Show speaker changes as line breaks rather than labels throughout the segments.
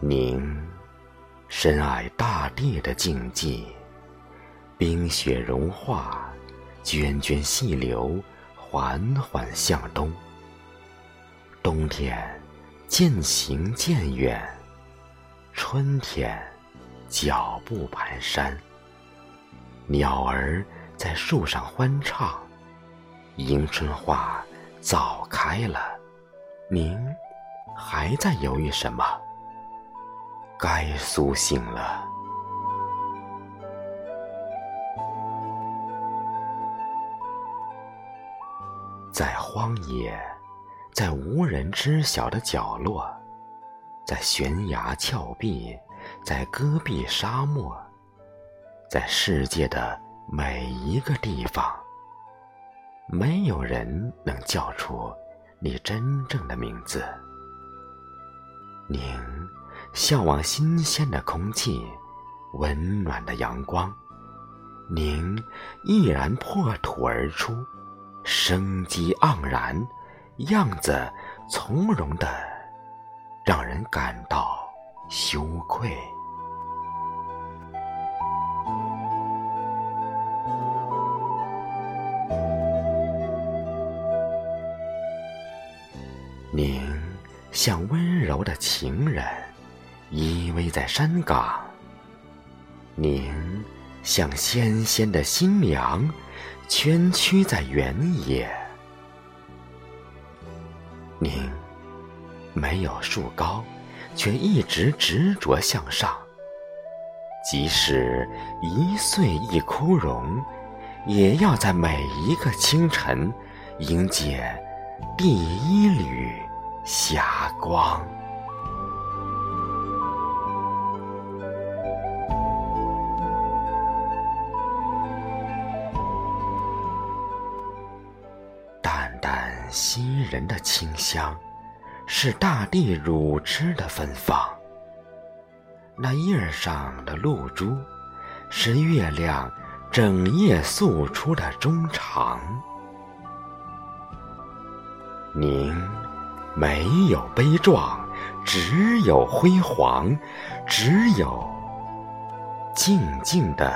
您深爱大地的静寂，冰雪融化，涓涓细流缓缓向东。冬天渐行渐远，春天脚步蹒跚。鸟儿在树上欢唱，迎春花早开了，您还在犹豫什么？该苏醒了。在荒野，在无人知晓的角落，在悬崖峭壁，在戈壁沙漠，在世界的每一个地方，没有人能叫出你真正的名字。您。向往新鲜的空气，温暖的阳光，您毅然破土而出，生机盎然，样子从容的，让人感到羞愧。您像温柔的情人。依偎在山岗，您像纤纤的新娘，蜷曲在原野。您没有树高，却一直执着向上。即使一岁一枯荣，也要在每一个清晨迎接第一缕霞光。淡袭人的清香，是大地乳汁的芬芳。那叶上的露珠，是月亮整夜诉出的衷肠。您没有悲壮，只有辉煌，只有静静的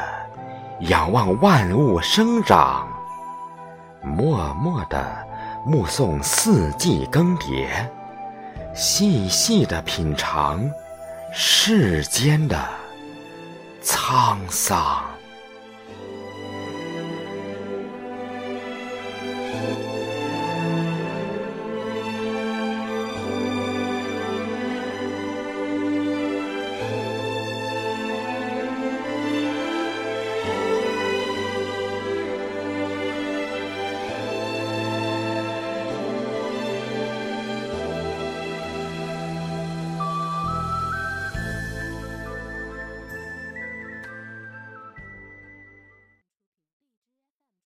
仰望万物生长，默默的。目送四季更迭，细细的品尝世间的沧桑。